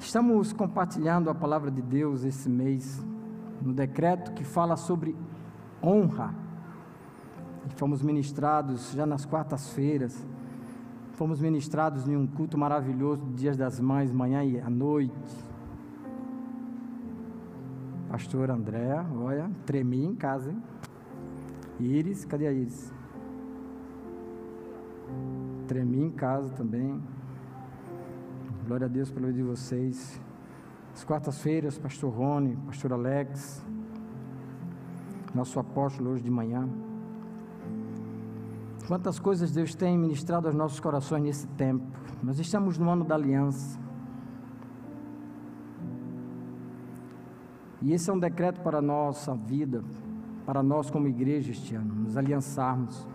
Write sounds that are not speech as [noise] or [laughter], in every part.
Estamos compartilhando a palavra de Deus esse mês, no decreto que fala sobre honra. Fomos ministrados já nas quartas-feiras. Fomos ministrados em um culto maravilhoso, Dias das Mães, manhã e à noite. Pastor André, olha, tremi em casa, hein? Iris, cadê a Iris? Tremi em casa também. Glória a Deus pelo vida de vocês. As quartas-feiras, Pastor Rony, Pastor Alex, nosso apóstolo hoje de manhã. Quantas coisas Deus tem ministrado aos nossos corações nesse tempo. Nós estamos no ano da aliança. E esse é um decreto para a nossa vida, para nós como igreja este ano, nos aliançarmos.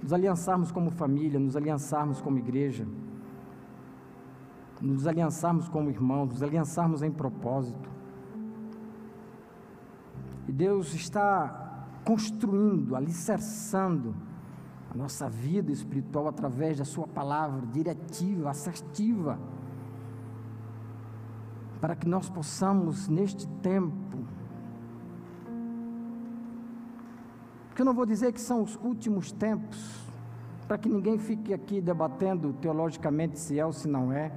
Nos aliançarmos como família, nos aliançarmos como igreja nos aliançarmos como irmãos, nos aliançarmos em propósito. E Deus está construindo, alicerçando a nossa vida espiritual através da Sua palavra diretiva, assertiva, para que nós possamos, neste tempo, porque eu não vou dizer que são os últimos tempos, para que ninguém fique aqui debatendo teologicamente se é ou se não é,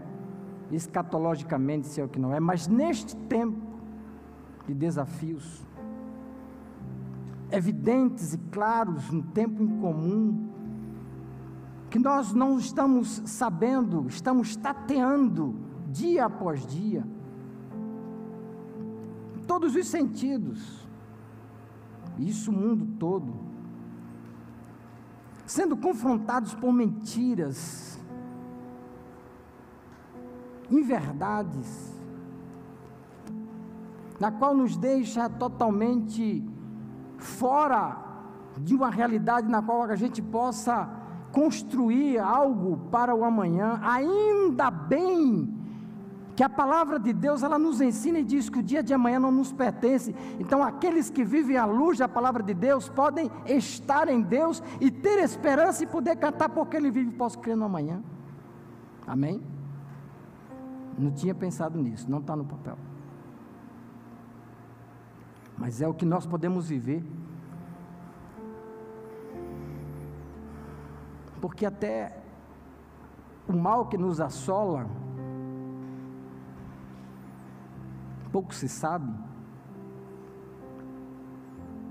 escatologicamente se é o que não é, mas neste tempo de desafios, evidentes e claros, no tempo incomum, que nós não estamos sabendo, estamos tateando dia após dia, todos os sentidos, isso o mundo todo, sendo confrontados por mentiras, inverdades, na qual nos deixa totalmente fora de uma realidade na qual a gente possa construir algo para o amanhã. Ainda bem que a palavra de Deus ela nos ensina e diz que o dia de amanhã não nos pertence. Então, aqueles que vivem à luz da palavra de Deus podem estar em Deus e ter esperança e poder cantar porque Ele vive, posso crer no amanhã. Amém? Não tinha pensado nisso, não está no papel. Mas é o que nós podemos viver. Porque até o mal que nos assola, pouco se sabe.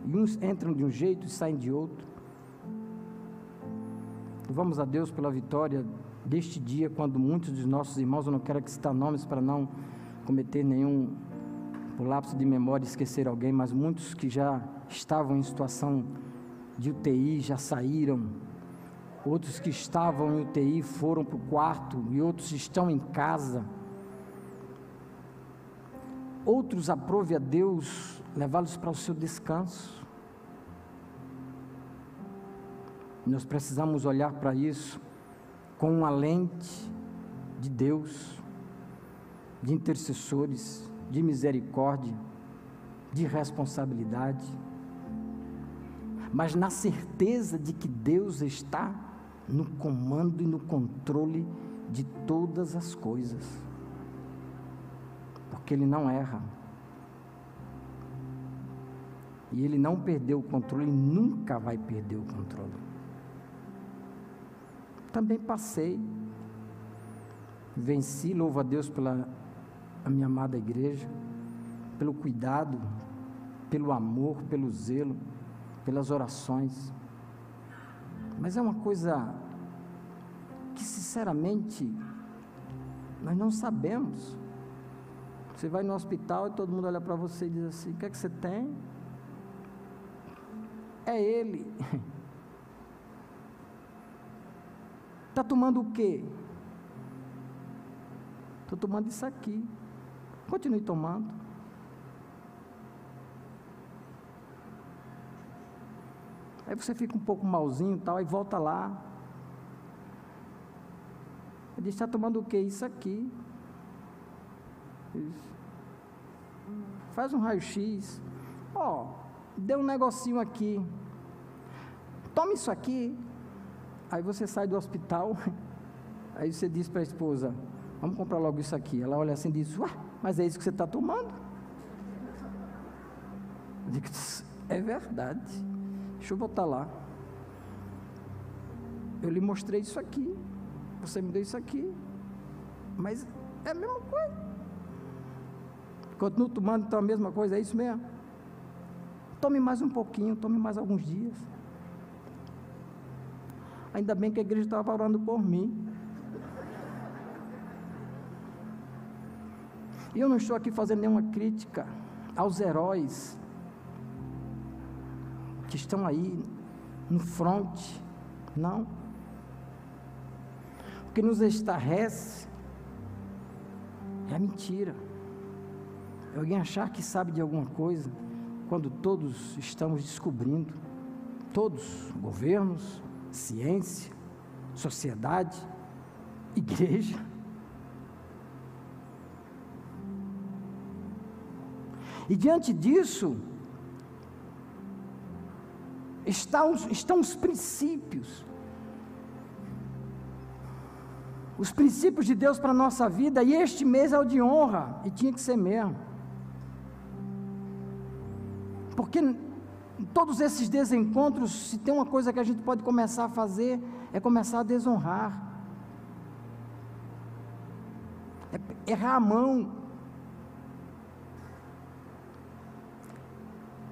E uns entram de um jeito e saem de outro. Vamos a Deus pela vitória deste dia, quando muitos dos nossos irmãos, eu não quero que citar nomes para não cometer nenhum lapso de memória, esquecer alguém, mas muitos que já estavam em situação de UTI já saíram, outros que estavam em UTI foram para o quarto e outros estão em casa. Outros aprove a Deus levá-los para o seu descanso. Nós precisamos olhar para isso com uma lente de Deus, de intercessores, de misericórdia, de responsabilidade, mas na certeza de que Deus está no comando e no controle de todas as coisas, porque Ele não erra. E Ele não perdeu o controle e nunca vai perder o controle também passei. Venci, louvo a Deus pela a minha amada igreja, pelo cuidado, pelo amor, pelo zelo, pelas orações. Mas é uma coisa que, sinceramente, nós não sabemos. Você vai no hospital e todo mundo olha para você e diz assim: O que é que você tem? É ele. [laughs] Está tomando o quê? Estou tomando isso aqui. Continue tomando. Aí você fica um pouco malzinho e tal, aí volta lá. Ele diz, está tomando o quê? Isso aqui. Isso. Faz um raio-x. Ó, oh, deu um negocinho aqui. Toma isso aqui. Aí você sai do hospital, [laughs] aí você diz para a esposa: Vamos comprar logo isso aqui. Ela olha assim e diz: Ué, mas é isso que você está tomando? Eu digo: É verdade. Deixa eu voltar lá. Eu lhe mostrei isso aqui. Você me deu isso aqui. Mas é a mesma coisa. Continuo tomando então a mesma coisa, é isso mesmo? Tome mais um pouquinho, tome mais alguns dias. Ainda bem que a igreja estava orando por mim. E eu não estou aqui fazendo nenhuma crítica aos heróis que estão aí no fronte, não. O que nos estarrece é a mentira. Alguém achar que sabe de alguma coisa, quando todos estamos descobrindo, todos, governos, ciência, sociedade, igreja. E diante disso, estão, estão os princípios. Os princípios de Deus para a nossa vida, e este mês é o de honra, e tinha que ser mesmo. Porque todos esses desencontros, se tem uma coisa que a gente pode começar a fazer, é começar a desonrar. É errar a mão.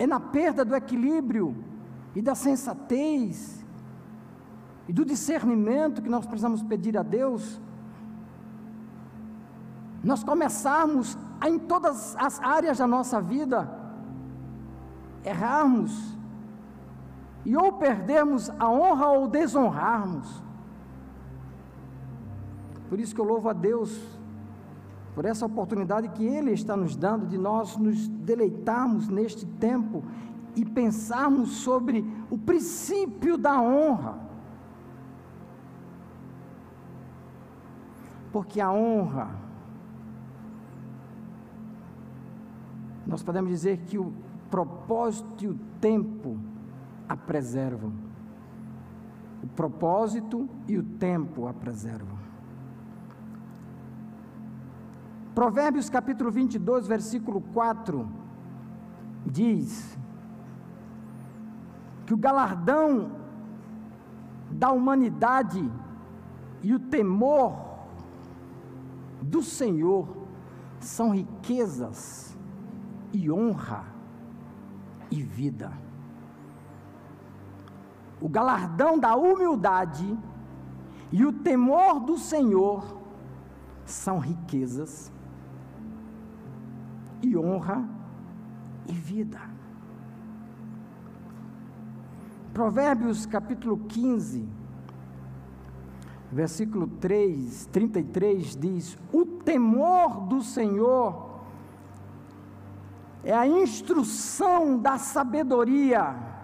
É na perda do equilíbrio e da sensatez e do discernimento que nós precisamos pedir a Deus. Nós começarmos a, em todas as áreas da nossa vida errarmos e ou perdermos a honra ou desonrarmos. Por isso que eu louvo a Deus por essa oportunidade que Ele está nos dando de nós nos deleitarmos neste tempo e pensarmos sobre o princípio da honra. Porque a honra, nós podemos dizer que o propósito e o tempo a preservam. O propósito e o tempo a preservam. Provérbios capítulo 22, versículo 4 diz que o galardão da humanidade e o temor do Senhor são riquezas e honra e vida. O galardão da humildade e o temor do Senhor são riquezas e honra e vida. Provérbios capítulo 15, versículo 3, 33 diz: O temor do Senhor é a instrução da sabedoria,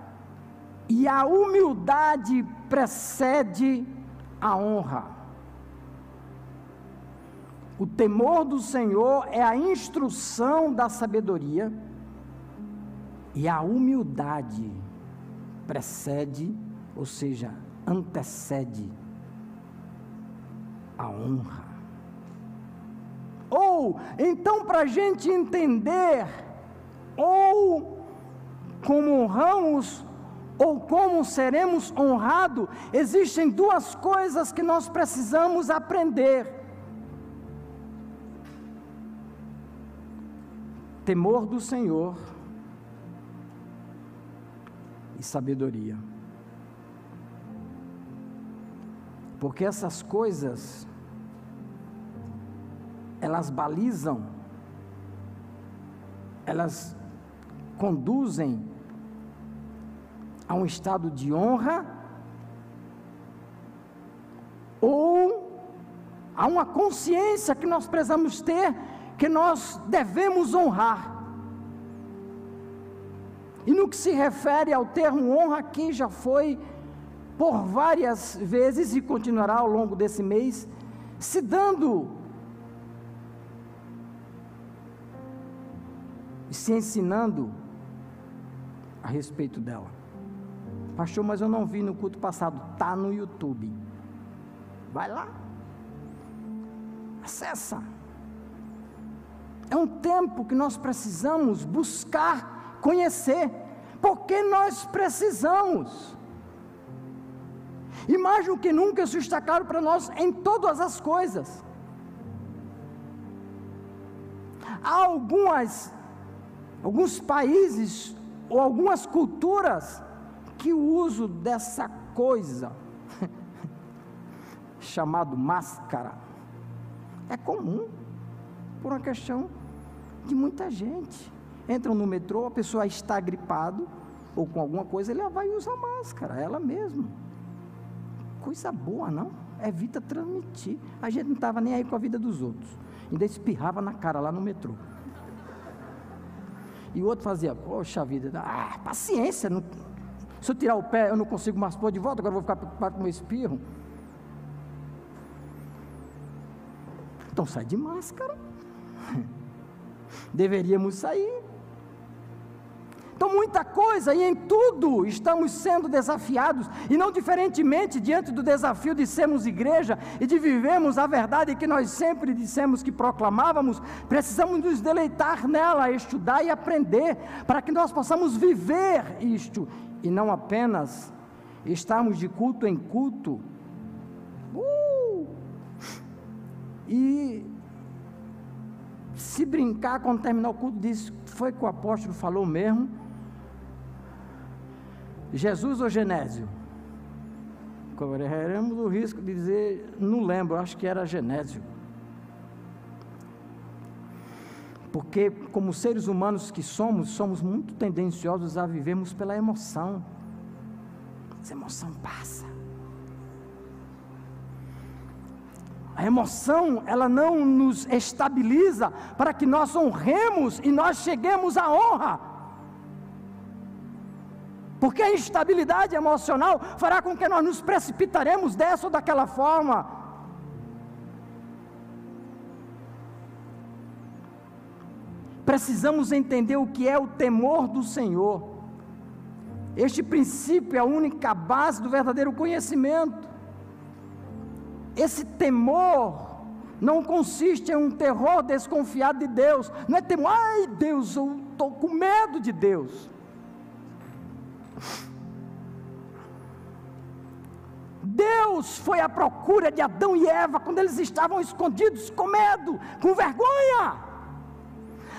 e a humildade precede a honra. O temor do Senhor é a instrução da sabedoria e a humildade precede, ou seja, antecede a honra. Ou, então, para a gente entender, ou como honramos, ou como seremos honrados, existem duas coisas que nós precisamos aprender. temor do Senhor e sabedoria. Porque essas coisas, elas balizam, elas conduzem a um estado de honra ou a uma consciência que nós precisamos ter que nós devemos honrar. E no que se refere ao termo honra, aqui já foi por várias vezes e continuará ao longo desse mês, se dando e se ensinando a respeito dela. Pastor, mas eu não vi no culto passado, está no YouTube. Vai lá. Acessa. É um tempo que nós precisamos buscar conhecer, porque nós precisamos. E mais do que nunca isso está claro para nós em todas as coisas. Há algumas, alguns países ou algumas culturas que o uso dessa coisa, [laughs] chamado máscara, é comum, por uma questão de muita gente. Entram no metrô, a pessoa está gripado ou com alguma coisa, ele vai usar máscara, ela mesma. Coisa boa, não? Evita transmitir. A gente não estava nem aí com a vida dos outros. Ainda espirrava na cara lá no metrô. E o outro fazia, poxa vida, ah, paciência. Não, se eu tirar o pé, eu não consigo mais pôr de volta, agora eu vou ficar preocupado com o espirro. Então sai de máscara. [laughs] Deveríamos sair. Então, muita coisa e em tudo estamos sendo desafiados, e não diferentemente diante do desafio de sermos igreja e de vivermos a verdade que nós sempre dissemos que proclamávamos, precisamos nos deleitar nela, estudar e aprender, para que nós possamos viver isto e não apenas estarmos de culto em culto. Uh! E se brincar quando terminar o culto, diz: foi que o apóstolo falou mesmo Jesus ou Genésio? Correremos o risco de dizer, não lembro, acho que era Genésio. Porque, como seres humanos que somos, somos muito tendenciosos a vivermos pela emoção. Essa emoção passa. A emoção, ela não nos estabiliza para que nós honremos e nós cheguemos à honra porque a instabilidade emocional fará com que nós nos precipitaremos dessa ou daquela forma. Precisamos entender o que é o temor do Senhor. Este princípio é a única base do verdadeiro conhecimento. Esse temor não consiste em um terror desconfiado de Deus, não é temor, ai Deus, eu estou com medo de Deus. Deus foi à procura de Adão e Eva quando eles estavam escondidos, com medo, com vergonha.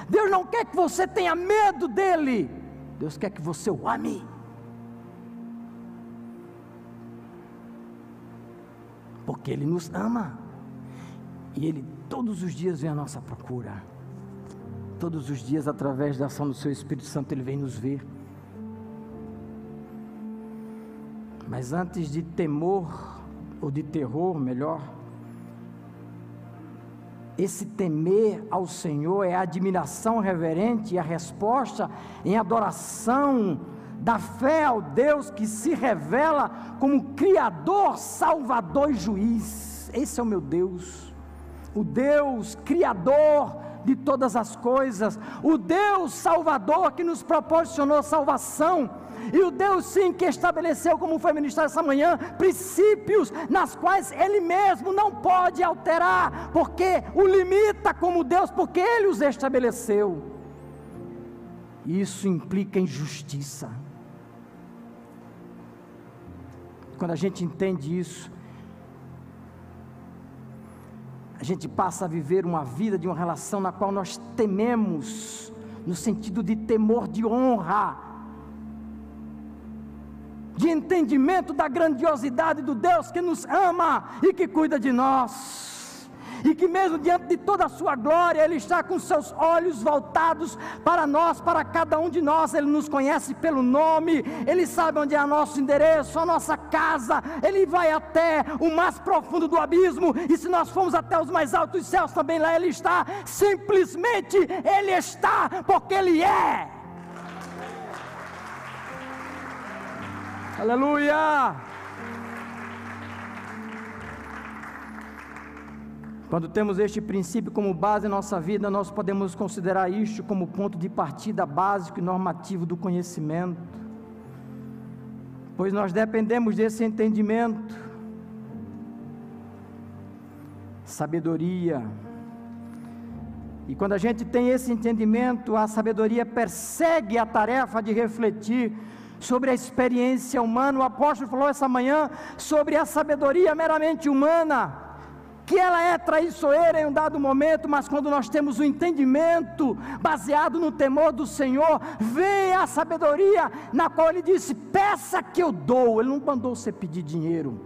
Deus não quer que você tenha medo dele, Deus quer que você o ame. Porque Ele nos ama, e Ele todos os dias vem à nossa procura, todos os dias, através da ação do Seu Espírito Santo, Ele vem nos ver. Mas antes de temor, ou de terror, melhor, esse temer ao Senhor é a admiração reverente e a resposta em adoração da fé ao Deus que se revela como Criador, Salvador e Juiz. Esse é o meu Deus, o Deus Criador de todas as coisas, o Deus Salvador que nos proporcionou salvação e o Deus sim que estabeleceu, como foi ministrado essa manhã, princípios nas quais Ele mesmo não pode alterar, porque o limita como Deus, porque Ele os estabeleceu. Isso implica em justiça. Quando a gente entende isso, a gente passa a viver uma vida de uma relação na qual nós tememos, no sentido de temor de honra, de entendimento da grandiosidade do Deus que nos ama e que cuida de nós. E que mesmo diante de toda a sua glória, Ele está com seus olhos voltados para nós, para cada um de nós. Ele nos conhece pelo nome, Ele sabe onde é o nosso endereço, a nossa casa. Ele vai até o mais profundo do abismo. E se nós formos até os mais altos céus, também lá Ele está. Simplesmente Ele está, porque Ele é. Aleluia! Quando temos este princípio como base em nossa vida, nós podemos considerar isto como ponto de partida básico e normativo do conhecimento, pois nós dependemos desse entendimento. sabedoria. E quando a gente tem esse entendimento, a sabedoria persegue a tarefa de refletir sobre a experiência humana. O apóstolo falou essa manhã sobre a sabedoria meramente humana, que ela é traiçoeira em um dado momento, mas quando nós temos o um entendimento baseado no temor do Senhor, vem a sabedoria na qual ele disse: peça que eu dou. Ele não mandou você pedir dinheiro.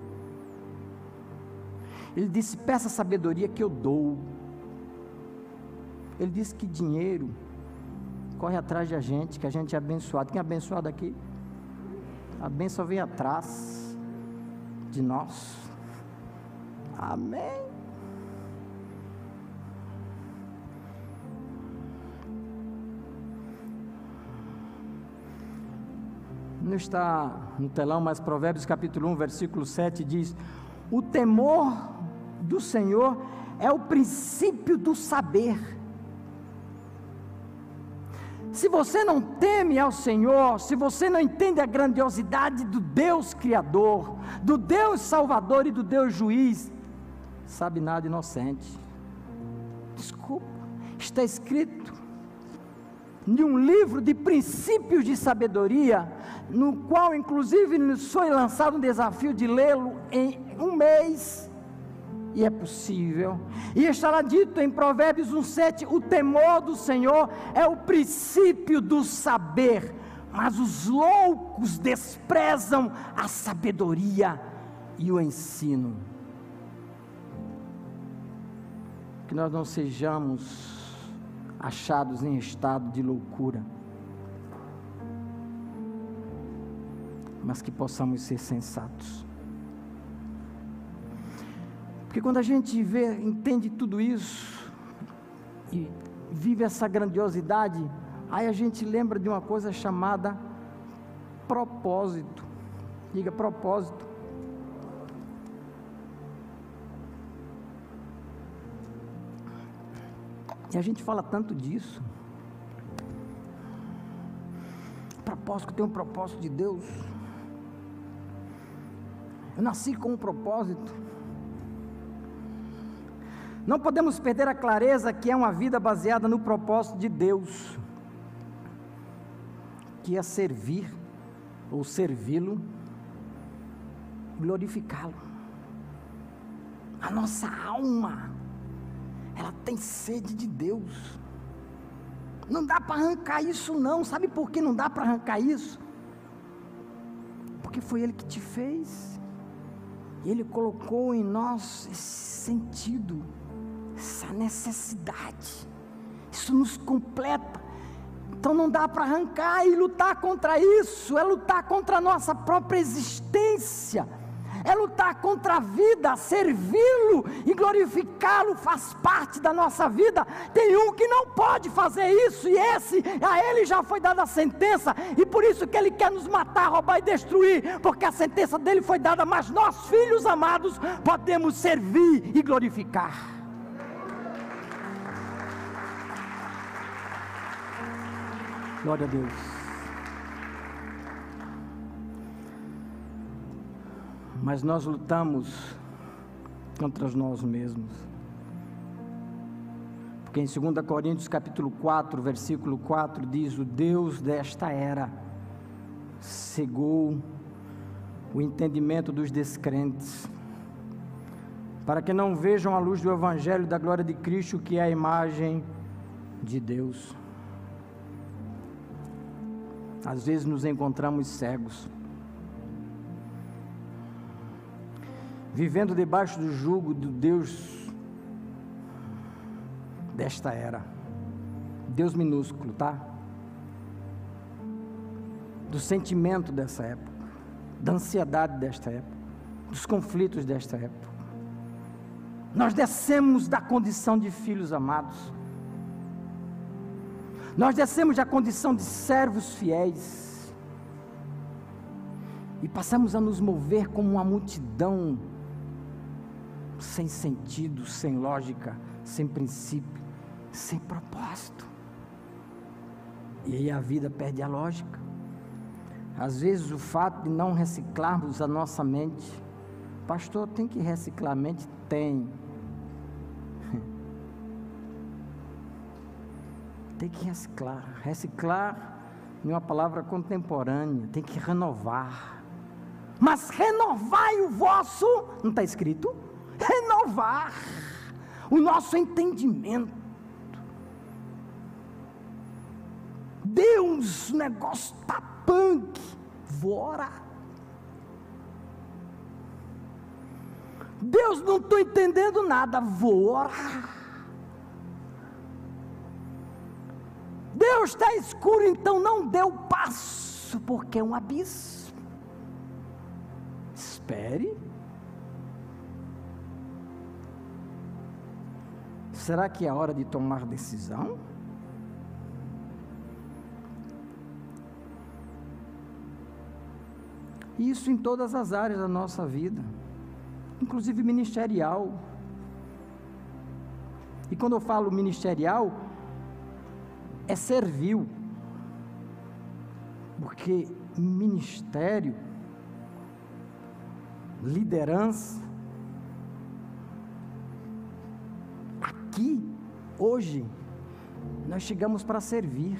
Ele disse: peça sabedoria que eu dou. Ele disse que dinheiro corre atrás de a gente, que a gente é abençoado. Quem é abençoado aqui? A bênção vem atrás de nós. Amém. Não está no telão, mas Provérbios capítulo 1, versículo 7 diz: O temor do Senhor é o princípio do saber se você não teme ao Senhor, se você não entende a grandiosidade do Deus Criador, do Deus Salvador e do Deus Juiz, sabe nada inocente. Desculpa, está escrito em um livro de princípios de sabedoria, no qual inclusive nos foi lançado um desafio de lê-lo em um mês e é possível. E estará dito em Provérbios 1,7: o temor do Senhor é o princípio do saber, mas os loucos desprezam a sabedoria e o ensino. Que nós não sejamos achados em estado de loucura, mas que possamos ser sensatos. Porque quando a gente vê, entende tudo isso e vive essa grandiosidade, aí a gente lembra de uma coisa chamada propósito. Diga propósito. E a gente fala tanto disso. Propósito, tem um propósito de Deus. Eu nasci com um propósito. Não podemos perder a clareza que é uma vida baseada no propósito de Deus, que é servir ou servi-lo, glorificá-lo. A nossa alma, ela tem sede de Deus. Não dá para arrancar isso, não. Sabe por que não dá para arrancar isso? Porque foi Ele que te fez. Ele colocou em nós esse sentido essa necessidade. Isso nos completa. Então não dá para arrancar e lutar contra isso, é lutar contra a nossa própria existência, é lutar contra a vida, servi-lo e glorificá-lo faz parte da nossa vida. Tem um que não pode fazer isso, e esse, a ele já foi dada a sentença, e por isso que ele quer nos matar, roubar e destruir, porque a sentença dele foi dada, mas nós, filhos amados, podemos servir e glorificar. Glória a Deus. Mas nós lutamos contra nós mesmos. Porque em 2 Coríntios capítulo 4, versículo 4 diz: "O Deus desta era cegou o entendimento dos descrentes, para que não vejam a luz do evangelho da glória de Cristo, que é a imagem de Deus." Às vezes nos encontramos cegos, vivendo debaixo do jugo do Deus desta era. Deus minúsculo, tá? Do sentimento dessa época, da ansiedade desta época, dos conflitos desta época. Nós descemos da condição de filhos amados nós descemos da condição de servos fiéis e passamos a nos mover como uma multidão sem sentido, sem lógica, sem princípio, sem propósito. E aí a vida perde a lógica. Às vezes o fato de não reciclarmos a nossa mente, pastor, tem que reciclar a mente? Tem. Tem que reciclar. Reciclar é uma palavra contemporânea, tem que renovar. Mas renovai o vosso, não está escrito? Renovar o nosso entendimento. Deus, o negócio está punk, vou orar. Deus, não estou entendendo nada, vou Deus está escuro, então não dê o passo, porque é um abismo. Espere. Será que é hora de tomar decisão? Isso em todas as áreas da nossa vida, inclusive ministerial. E quando eu falo ministerial, é servil. Porque ministério, liderança, aqui, hoje, nós chegamos para servir.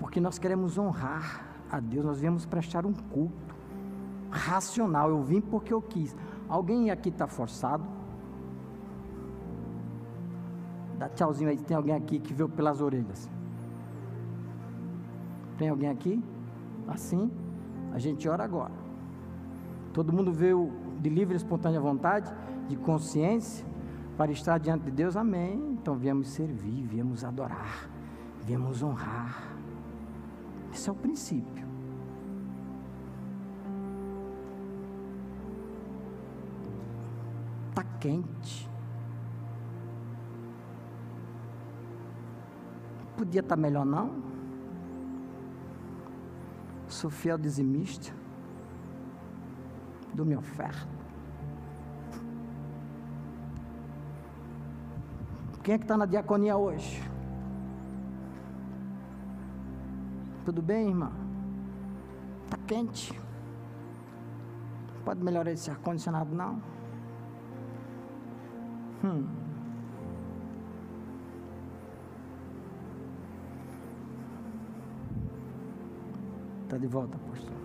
Porque nós queremos honrar a Deus, nós viemos prestar um culto racional. Eu vim porque eu quis. Alguém aqui está forçado? Dá tchauzinho aí, tem alguém aqui que veio pelas orelhas. Tem alguém aqui? Assim? A gente ora agora. Todo mundo veio de livre e espontânea vontade, de consciência, para estar diante de Deus, amém. Então viemos servir, viemos adorar, viemos honrar. Esse é o princípio. Está quente. Podia estar tá melhor, não? Sou fiel dizimista. Dou minha oferta. Quem é que está na diaconia hoje? Tudo bem, irmã? Está quente. Pode melhorar esse ar-condicionado, não? Hum. Está de volta, apóstolo.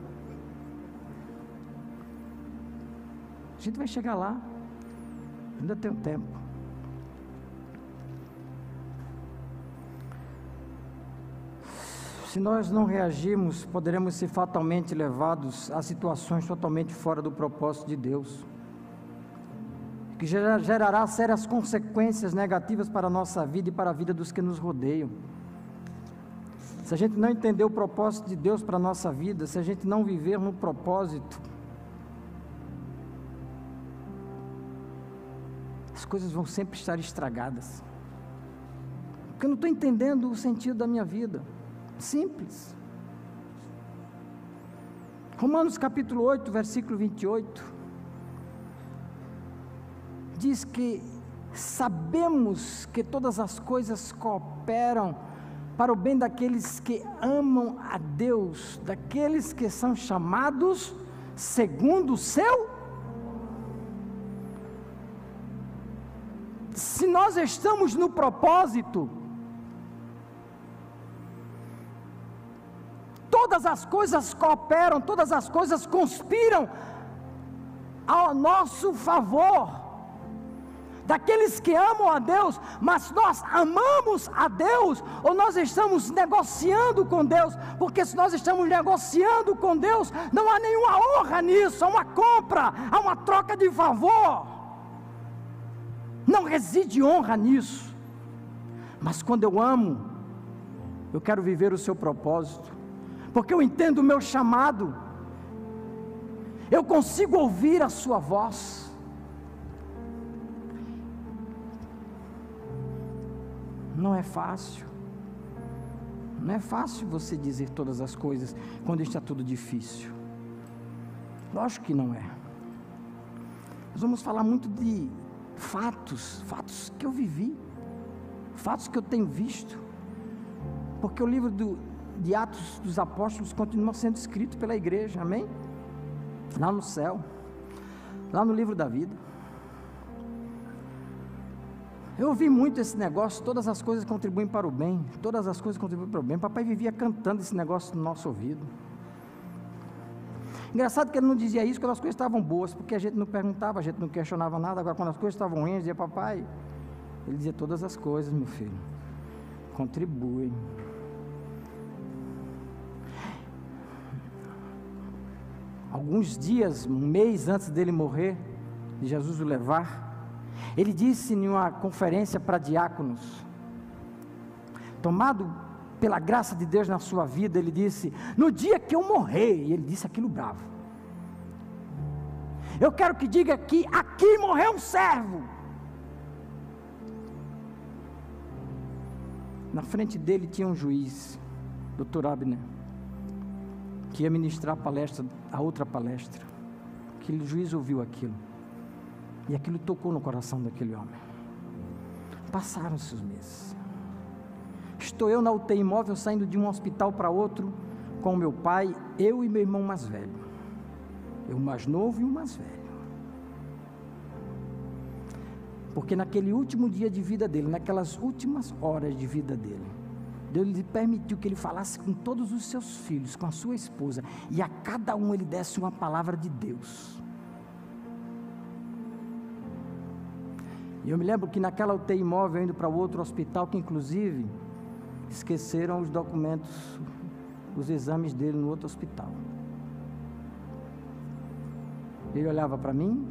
A gente vai chegar lá. Ainda tem um tempo. Se nós não reagirmos, poderemos ser fatalmente levados a situações totalmente fora do propósito de Deus, que gerará sérias consequências negativas para a nossa vida e para a vida dos que nos rodeiam. Se a gente não entender o propósito de Deus para a nossa vida, se a gente não viver no propósito, as coisas vão sempre estar estragadas. Porque eu não estou entendendo o sentido da minha vida. Simples. Romanos capítulo 8, versículo 28. Diz que sabemos que todas as coisas cooperam para o bem daqueles que amam a Deus, daqueles que são chamados segundo o seu. Se nós estamos no propósito, todas as coisas cooperam, todas as coisas conspiram ao nosso favor daqueles que amam a Deus, mas nós amamos a Deus, ou nós estamos negociando com Deus, porque se nós estamos negociando com Deus, não há nenhuma honra nisso, há uma compra, há uma troca de favor, não reside honra nisso, mas quando eu amo, eu quero viver o seu propósito, porque eu entendo o meu chamado, eu consigo ouvir a sua voz, Não é fácil. Não é fácil você dizer todas as coisas quando está tudo difícil. Lógico que não é. Nós vamos falar muito de fatos, fatos que eu vivi, fatos que eu tenho visto. Porque o livro do, de Atos dos Apóstolos continua sendo escrito pela igreja, amém? Lá no céu, lá no livro da vida. Eu ouvi muito esse negócio, todas as coisas contribuem para o bem, todas as coisas contribuem para o bem. Papai vivia cantando esse negócio no nosso ouvido. Engraçado que ele não dizia isso quando as coisas estavam boas, porque a gente não perguntava, a gente não questionava nada. Agora, quando as coisas estavam ruins, dizia, papai, ele dizia todas as coisas, meu filho, contribuem. Alguns dias, um mês antes dele morrer, de Jesus o levar, ele disse em uma conferência para diáconos, tomado pela graça de Deus na sua vida, ele disse: No dia que eu morrer, e ele disse aquilo bravo. Eu quero que diga que aqui morreu um servo. Na frente dele tinha um juiz, doutor Abner, que ia ministrar a palestra, a outra palestra. Aquele juiz ouviu aquilo. E aquilo tocou no coração daquele homem. Passaram-se os meses. Estou eu na UTI imóvel saindo de um hospital para outro com meu pai, eu e meu irmão mais velho. Eu mais novo e o mais velho. Porque naquele último dia de vida dele, naquelas últimas horas de vida dele, Deus lhe permitiu que ele falasse com todos os seus filhos, com a sua esposa, e a cada um ele desse uma palavra de Deus. E eu me lembro que naquela UTI imóvel, indo para outro hospital, que inclusive esqueceram os documentos, os exames dele no outro hospital. Ele olhava para mim,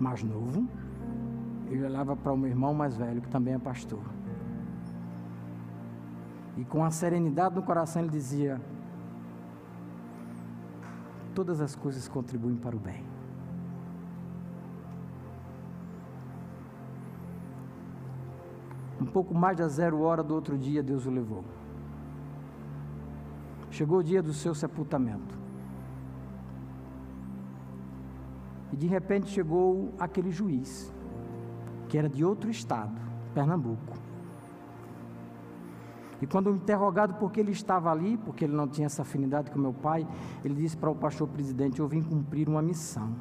mais novo, ele olhava para o meu irmão mais velho, que também é pastor. E com a serenidade no coração ele dizia: Todas as coisas contribuem para o bem. Um pouco mais da zero hora do outro dia, Deus o levou. Chegou o dia do seu sepultamento. E de repente chegou aquele juiz, que era de outro estado, Pernambuco. E quando interrogado por que ele estava ali, porque ele não tinha essa afinidade com meu pai, ele disse para o pastor presidente: Eu vim cumprir uma missão.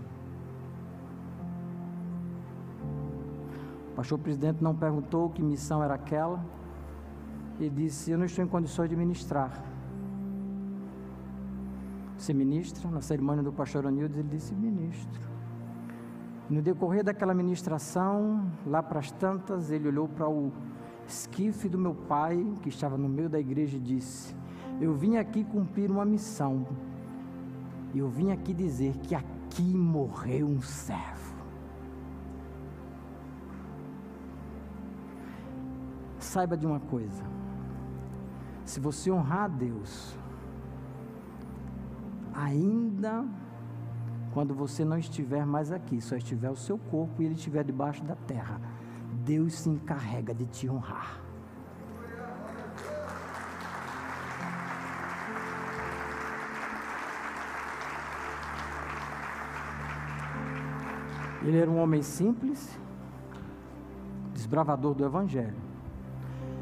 Pastor presidente não perguntou que missão era aquela e disse: Eu não estou em condições de ministrar. Você ministra? Na cerimônia do pastor Anildes, ele disse: Ministro. No decorrer daquela ministração, lá para as tantas, ele olhou para o esquife do meu pai, que estava no meio da igreja, e disse: Eu vim aqui cumprir uma missão. E eu vim aqui dizer que aqui morreu um servo. Saiba de uma coisa: se você honrar a Deus, ainda quando você não estiver mais aqui, só estiver o seu corpo e ele estiver debaixo da terra, Deus se encarrega de te honrar. Ele era um homem simples, desbravador do Evangelho.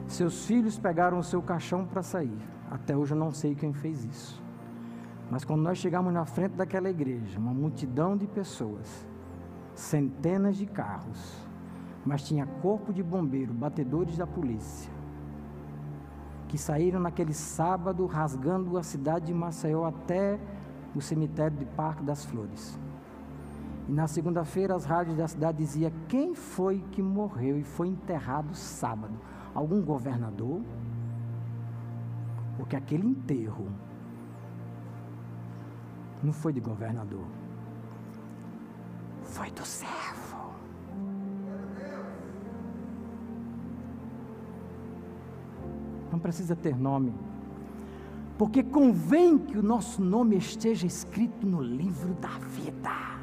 Seus filhos pegaram o seu caixão para sair. Até hoje eu não sei quem fez isso. Mas quando nós chegamos na frente daquela igreja, uma multidão de pessoas, centenas de carros, mas tinha corpo de bombeiro, batedores da polícia, que saíram naquele sábado rasgando a cidade de Maceió até o cemitério de Parque das Flores. E na segunda-feira as rádios da cidade diziam quem foi que morreu e foi enterrado sábado algum governador, porque aquele enterro não foi de governador, foi do servo. Não precisa ter nome, porque convém que o nosso nome esteja escrito no livro da vida.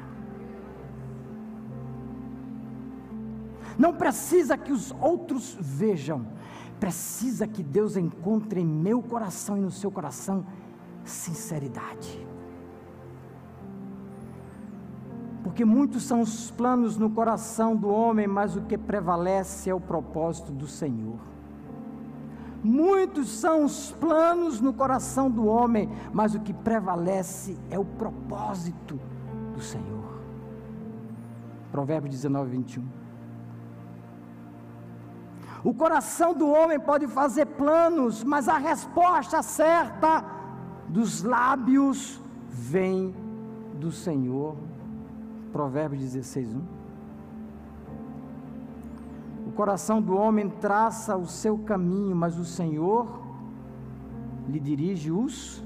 Não precisa que os outros vejam, precisa que Deus encontre em meu coração e no seu coração sinceridade. Porque muitos são os planos no coração do homem, mas o que prevalece é o propósito do Senhor. Muitos são os planos no coração do homem, mas o que prevalece é o propósito do Senhor. Provérbios 19, 21. O coração do homem pode fazer planos, mas a resposta certa dos lábios vem do Senhor. Provérbios 16, 1. O coração do homem traça o seu caminho, mas o Senhor lhe dirige os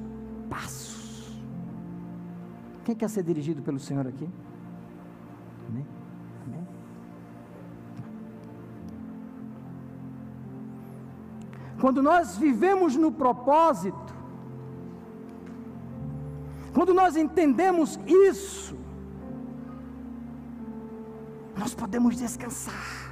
passos. Quem quer ser dirigido pelo Senhor aqui? Amém? Quando nós vivemos no propósito, quando nós entendemos isso, nós podemos descansar.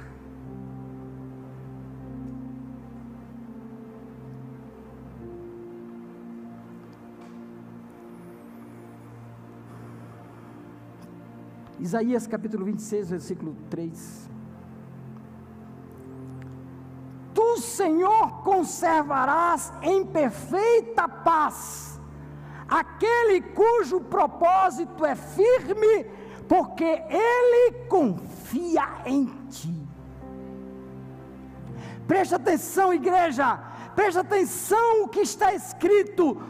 Isaías capítulo 26, versículo 3. Senhor, conservarás em perfeita paz aquele cujo propósito é firme, porque ele confia em ti. Preste atenção, igreja, preste atenção o que está escrito: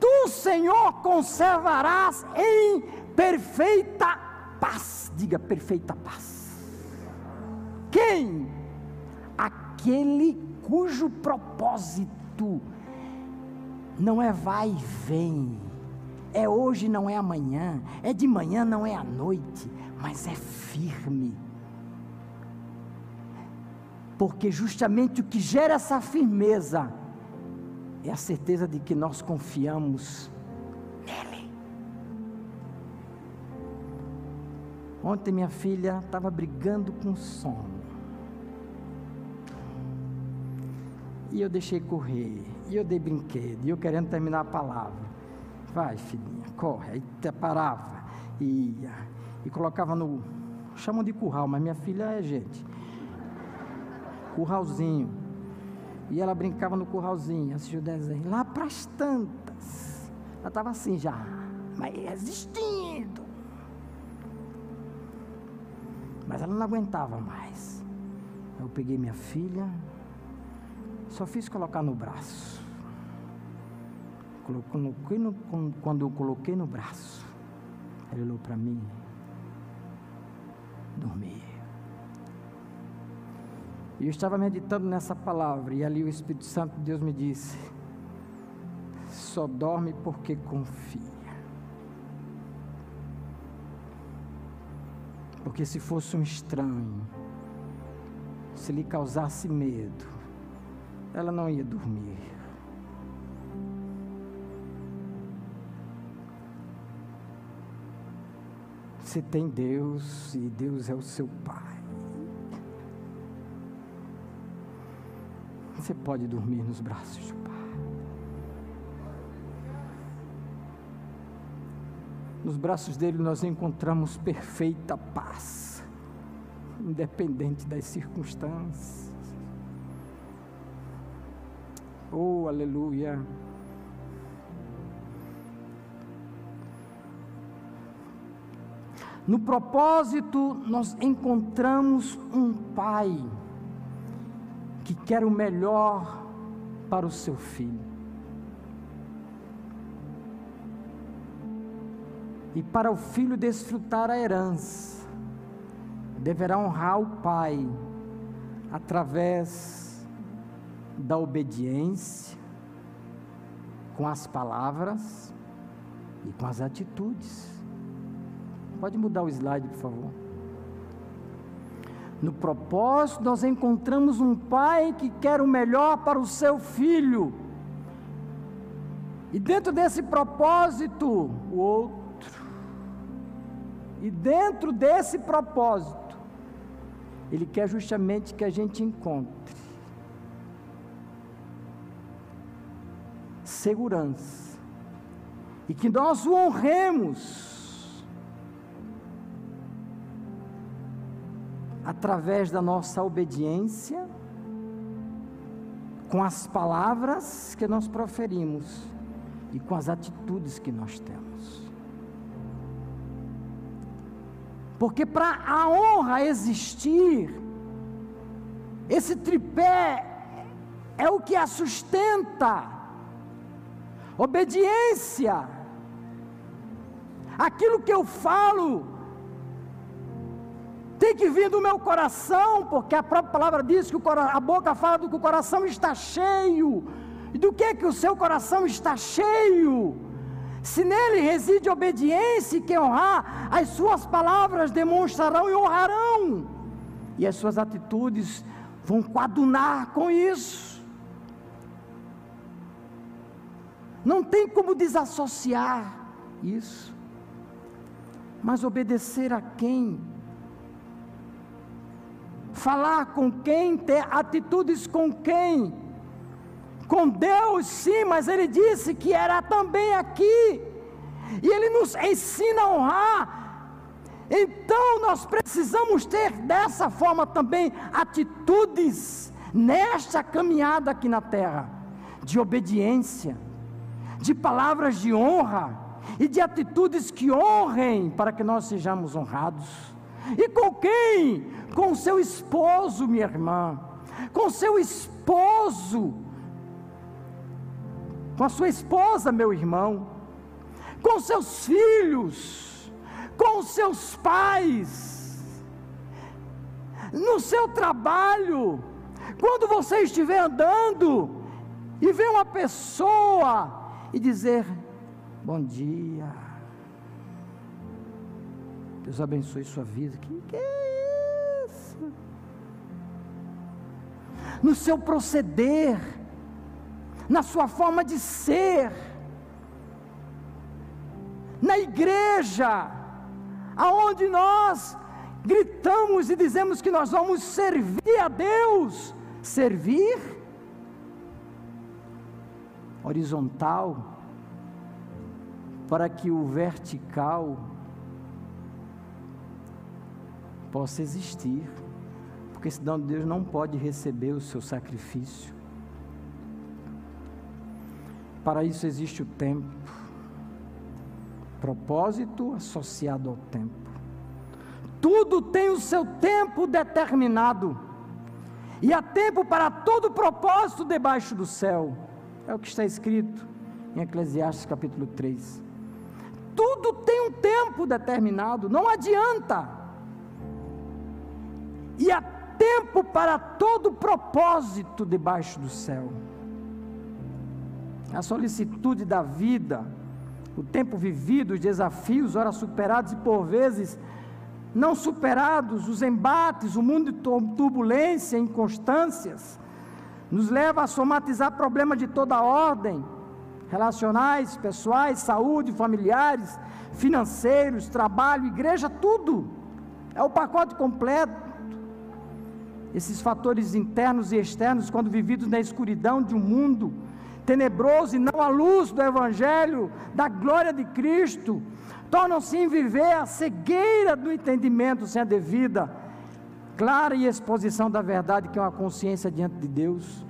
Tu, Senhor, conservarás em perfeita paz, diga perfeita paz. Quem? Aquele cujo propósito não é vai e vem, é hoje, não é amanhã, é de manhã, não é à noite, mas é firme. Porque justamente o que gera essa firmeza é a certeza de que nós confiamos nele. Ontem minha filha estava brigando com sono. E eu deixei correr. E eu dei brinquedo. E eu querendo terminar a palavra. Vai, filhinha, corre. Aí parava. Ia. E colocava no. Chamam de curral, mas minha filha é gente. Curralzinho. E ela brincava no curralzinho, assistia o desenho. Lá para as tantas. Ela estava assim já. Mas resistindo. Mas ela não aguentava mais. Eu peguei minha filha, só fiz colocar no braço. Quando eu coloquei no braço, ele olhou para mim, dormi. E eu estava meditando nessa palavra, e ali o Espírito Santo de Deus me disse: só dorme porque confia. Porque se fosse um estranho, se lhe causasse medo, ela não ia dormir. Você tem Deus e Deus é o seu Pai. Você pode dormir nos braços do Pai. Nos braços dele nós encontramos perfeita paz, independente das circunstâncias. Oh, aleluia. No propósito, nós encontramos um pai que quer o melhor para o seu filho. E para o filho desfrutar a herança, deverá honrar o pai através da obediência com as palavras e com as atitudes. Pode mudar o slide, por favor. No propósito, nós encontramos um pai que quer o melhor para o seu filho. E dentro desse propósito, o outro. E dentro desse propósito, ele quer justamente que a gente encontre segurança. E que nós o honremos através da nossa obediência, com as palavras que nós proferimos e com as atitudes que nós temos. Porque para a honra existir, Esse tripé é o que a sustenta. Obediência. Aquilo que eu falo tem que vir do meu coração, porque a própria palavra diz que a boca fala do que o coração está cheio. E do que que o seu coração está cheio? Se nele reside obediência e quem honrar, as suas palavras demonstrarão e honrarão. E as suas atitudes vão coadunar com isso. Não tem como desassociar isso. Mas obedecer a quem? Falar com quem? Ter atitudes com quem? Com Deus, sim, mas Ele disse que era também aqui. E Ele nos ensina a honrar então nós precisamos ter dessa forma também atitudes nesta caminhada aqui na terra, de obediência, de palavras de honra e de atitudes que honrem para que nós sejamos honrados. E com quem? Com seu esposo, minha irmã, com seu esposo, com a sua esposa, meu irmão, com seus filhos. Com seus pais, no seu trabalho, quando você estiver andando e ver uma pessoa e dizer: Bom dia, Deus abençoe sua vida. Que, que é isso? No seu proceder, na sua forma de ser, na igreja, aonde nós gritamos e dizemos que nós vamos servir a Deus, servir horizontal, para que o vertical possa existir, porque senão Deus não pode receber o seu sacrifício. Para isso existe o tempo propósito associado ao tempo. Tudo tem o seu tempo determinado, e há tempo para todo propósito debaixo do céu. É o que está escrito em Eclesiastes capítulo 3. Tudo tem um tempo determinado, não adianta. E há tempo para todo propósito debaixo do céu. A solicitude da vida, o tempo vivido, os desafios, ora superados e por vezes não superados, os embates, o mundo de turbulência, inconstâncias, nos leva a somatizar problemas de toda ordem, relacionais, pessoais, saúde, familiares, financeiros, trabalho, igreja, tudo. É o pacote completo. Esses fatores internos e externos, quando vividos na escuridão de um mundo tenebroso e não a luz do Evangelho, da glória de Cristo, tornam-se em viver a cegueira do entendimento sem a devida, clara e exposição da verdade, que é uma consciência diante de Deus.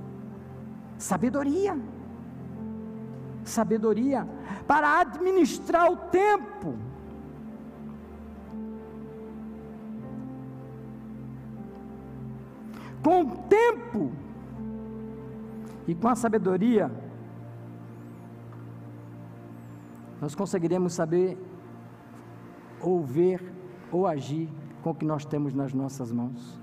Sabedoria. Sabedoria para administrar o tempo. Com o tempo e com a sabedoria, nós conseguiremos saber ou ver ou agir com o que nós temos nas nossas mãos.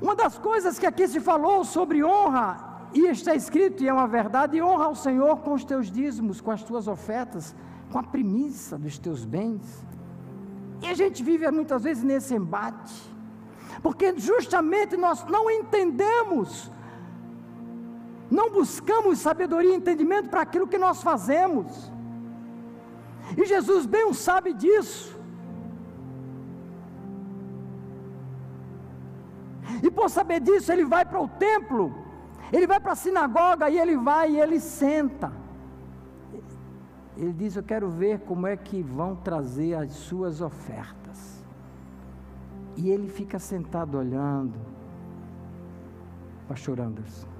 Uma das coisas que aqui se falou sobre honra, e está escrito, e é uma verdade, honra ao Senhor com os teus dízimos, com as tuas ofertas, com a premissa dos teus bens. E a gente vive muitas vezes nesse embate, porque justamente nós não entendemos não buscamos sabedoria e entendimento para aquilo que nós fazemos. E Jesus bem sabe disso. E por saber disso, ele vai para o templo, ele vai para a sinagoga e ele vai e ele senta. Ele diz: Eu quero ver como é que vão trazer as suas ofertas. E ele fica sentado olhando. Pastor Anderson.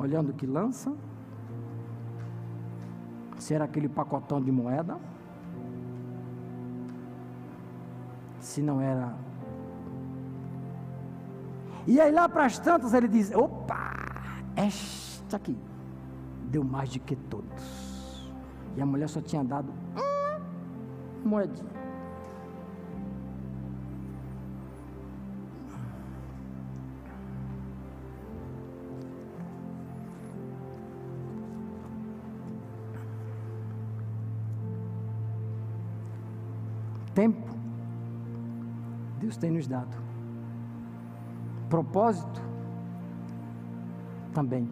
olhando o que lança, se era aquele pacotão de moeda, se não era. E aí lá para as tantas ele diz: opa, esta aqui deu mais do que todos. E a mulher só tinha dado uma moedinha. Tempo, Deus tem nos dado. Propósito, também.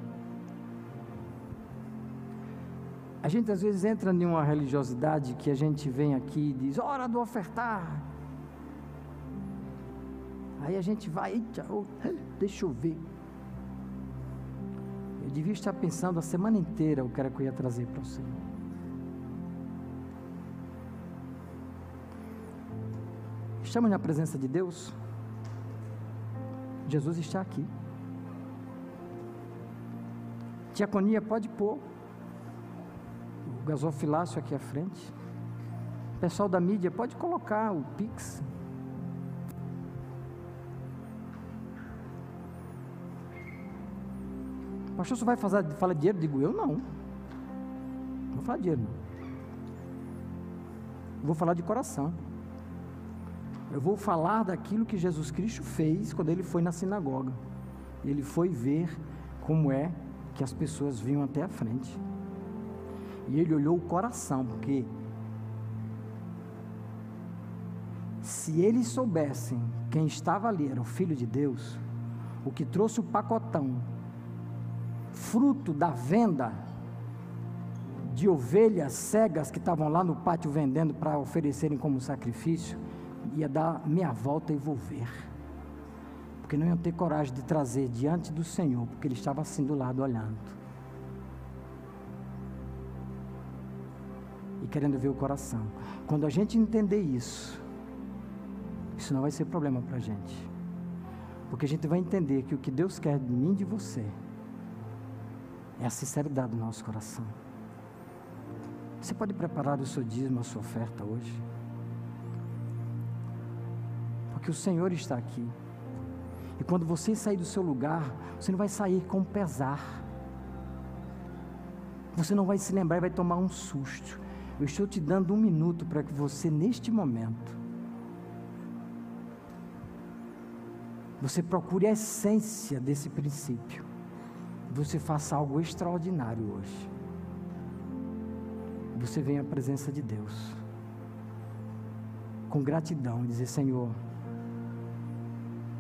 A gente às vezes entra em uma religiosidade que a gente vem aqui e diz, hora do ofertar. Aí a gente vai, deixa eu ver. Eu devia estar pensando a semana inteira o que era que eu ia trazer para o Senhor. Estamos na presença de Deus. Jesus está aqui. Diaconia pode pôr. O gasofilácio aqui à frente. Pessoal da mídia pode colocar o Pix. Pastor, você vai falar dinheiro? Digo eu não. Não vou falar dinheiro. Vou falar de coração. Eu vou falar daquilo que Jesus Cristo fez quando ele foi na sinagoga. Ele foi ver como é que as pessoas vinham até a frente. E ele olhou o coração, porque se eles soubessem quem estava ali era o Filho de Deus, o que trouxe o pacotão, fruto da venda de ovelhas cegas que estavam lá no pátio vendendo para oferecerem como sacrifício, ia dar meia volta e volver. Porque não iam ter coragem de trazer diante do Senhor, porque ele estava assim do lado olhando. E querendo ver o coração. Quando a gente entender isso, isso não vai ser problema para a gente. Porque a gente vai entender que o que Deus quer de mim e de você é a sinceridade do nosso coração. Você pode preparar o seu dízimo, a sua oferta hoje? Porque o Senhor está aqui. E quando você sair do seu lugar, você não vai sair com pesar. Você não vai se lembrar e vai tomar um susto. Eu estou te dando um minuto para que você, neste momento, você procure a essência desse princípio. Você faça algo extraordinário hoje. Você vem à presença de Deus com gratidão e dizer: Senhor,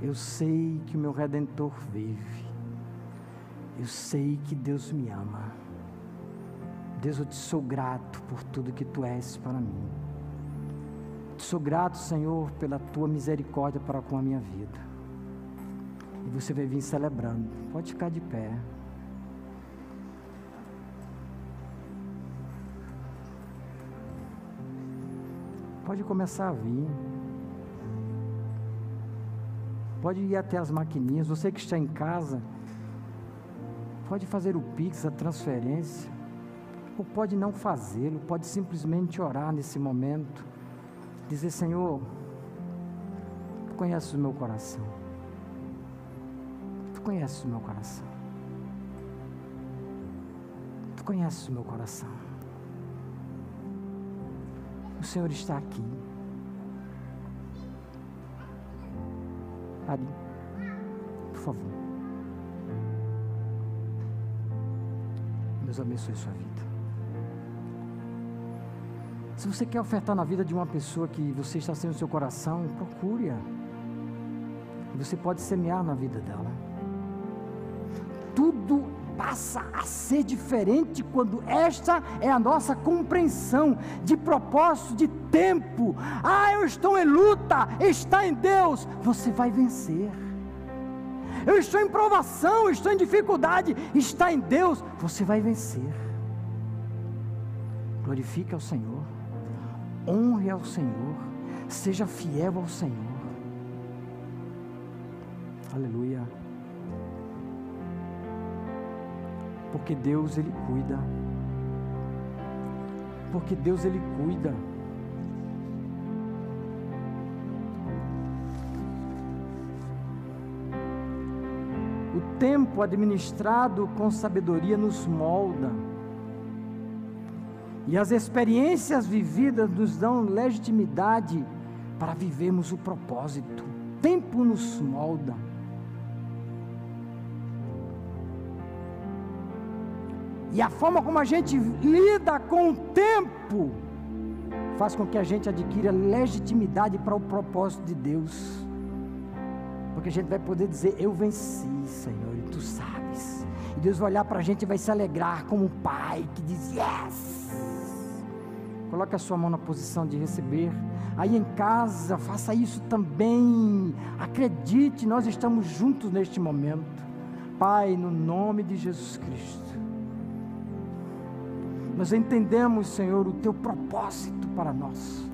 eu sei que o meu redentor vive. Eu sei que Deus me ama. Deus, eu te sou grato por tudo que tu és para mim. Te sou grato, Senhor, pela tua misericórdia para com a minha vida. E você vai vir celebrando. Pode ficar de pé. Pode começar a vir. Pode ir até as maquininhas. Você que está em casa, pode fazer o Pix, a transferência. Ou pode não fazê-lo, pode simplesmente orar nesse momento. Dizer: Senhor, tu conheces o meu coração. Tu conheces o meu coração. Tu conheces o meu coração. O Senhor está aqui. Pare. Por favor. Deus abençoe sua vida. Se você quer ofertar na vida de uma pessoa que você está sendo no seu coração, procure-a. Você pode semear na vida dela. Passa a ser diferente quando esta é a nossa compreensão de propósito, de tempo. Ah, eu estou em luta, está em Deus, você vai vencer. Eu estou em provação, estou em dificuldade, está em Deus, você vai vencer. Glorifique ao Senhor, honre ao Senhor, seja fiel ao Senhor. Aleluia. Porque Deus ele cuida. Porque Deus ele cuida. O tempo administrado com sabedoria nos molda. E as experiências vividas nos dão legitimidade para vivermos o propósito. O tempo nos molda. E a forma como a gente lida com o tempo faz com que a gente adquira legitimidade para o propósito de Deus. Porque a gente vai poder dizer: Eu venci, Senhor, e tu sabes. E Deus vai olhar para a gente e vai se alegrar como um pai que diz: Yes! Coloque a sua mão na posição de receber. Aí em casa, faça isso também. Acredite, nós estamos juntos neste momento. Pai, no nome de Jesus Cristo. Nós entendemos, Senhor, o teu propósito para nós.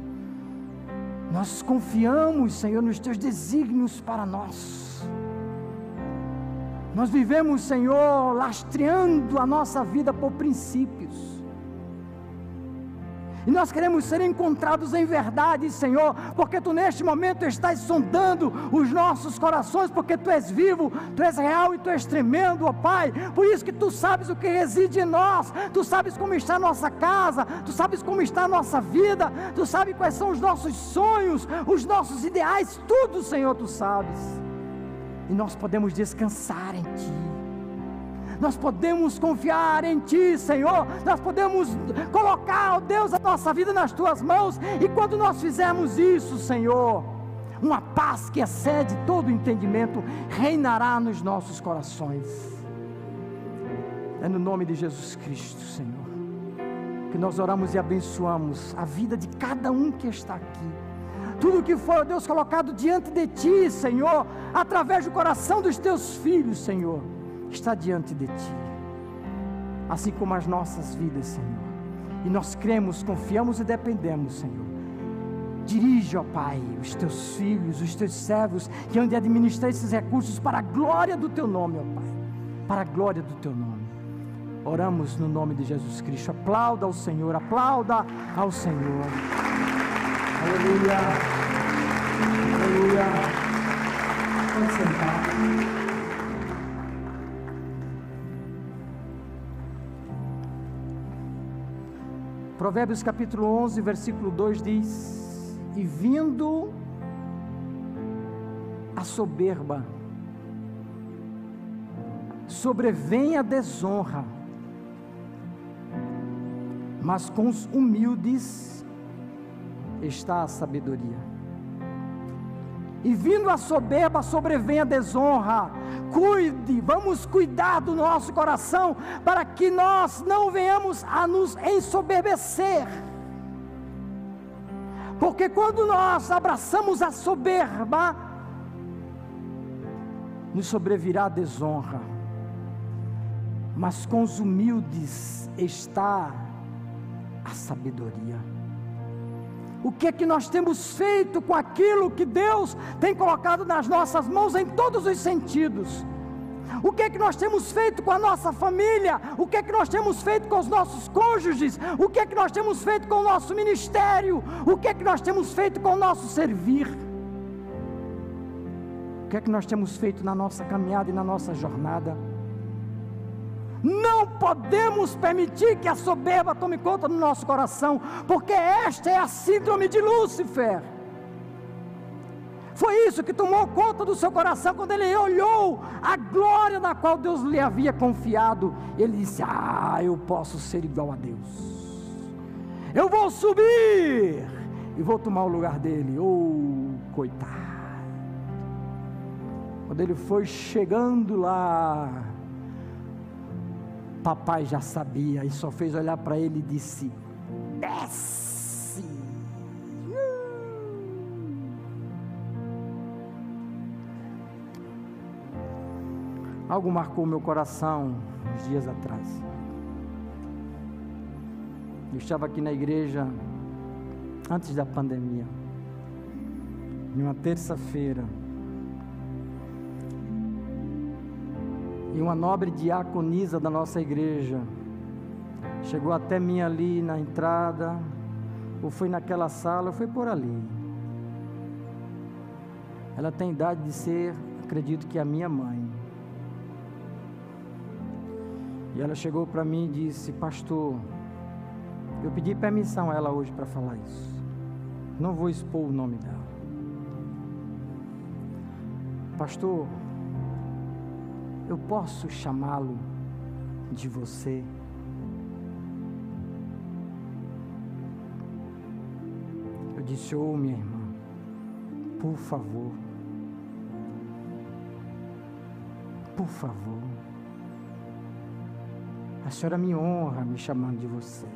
Nós confiamos, Senhor, nos teus desígnios para nós. Nós vivemos, Senhor, lastreando a nossa vida por princípios. E nós queremos ser encontrados em verdade, Senhor, porque tu neste momento estás sondando os nossos corações, porque tu és vivo, tu és real e tu és tremendo, ó Pai. Por isso que tu sabes o que reside em nós, tu sabes como está a nossa casa, tu sabes como está a nossa vida, tu sabes quais são os nossos sonhos, os nossos ideais, tudo, Senhor, tu sabes. E nós podemos descansar em Ti nós podemos confiar em Ti, Senhor, nós podemos colocar, ó Deus, a nossa vida nas Tuas mãos, e quando nós fizermos isso, Senhor, uma paz que excede todo entendimento reinará nos nossos corações. É no nome de Jesus Cristo, Senhor, que nós oramos e abençoamos a vida de cada um que está aqui. Tudo que for, Deus, colocado diante de Ti, Senhor, através do coração dos Teus filhos, Senhor está diante de Ti, assim como as nossas vidas, Senhor. E nós cremos, confiamos e dependemos, Senhor. Dirige, ó Pai, os teus filhos, os teus servos, que hão de administrar esses recursos para a glória do teu nome, ó Pai. Para a glória do teu nome. Oramos no nome de Jesus Cristo. Aplauda ao Senhor, aplauda ao Senhor. Aleluia. Aleluia. Pode sentar. Provérbios capítulo 11, versículo 2 diz: E vindo a soberba, sobrevém a desonra, mas com os humildes está a sabedoria e vindo a soberba sobrevém a desonra. Cuide, vamos cuidar do nosso coração para que nós não venhamos a nos ensoberbecer. Porque quando nós abraçamos a soberba, nos sobrevirá a desonra. Mas com os humildes está a sabedoria. O que é que nós temos feito com aquilo que Deus tem colocado nas nossas mãos em todos os sentidos? O que é que nós temos feito com a nossa família? O que é que nós temos feito com os nossos cônjuges? O que é que nós temos feito com o nosso ministério? O que é que nós temos feito com o nosso servir? O que é que nós temos feito na nossa caminhada e na nossa jornada? Não podemos permitir que a soberba tome conta do nosso coração, porque esta é a síndrome de Lúcifer. Foi isso que tomou conta do seu coração quando ele olhou a glória na qual Deus lhe havia confiado. Ele disse: Ah, eu posso ser igual a Deus. Eu vou subir e vou tomar o lugar dele. Oh, coitado. Quando ele foi chegando lá, Papai já sabia e só fez olhar para ele e disse: Desce. Algo marcou meu coração uns dias atrás. Eu estava aqui na igreja antes da pandemia, em uma terça-feira. E uma nobre diaconisa da nossa igreja chegou até mim ali na entrada, ou foi naquela sala, ou foi por ali. Ela tem idade de ser, acredito que a minha mãe. E ela chegou para mim e disse: Pastor, eu pedi permissão a ela hoje para falar isso. Não vou expor o nome dela. Pastor, eu posso chamá-lo de você? Eu disse: Ô oh, minha irmã, por favor, por favor, a senhora me honra me chamando de você,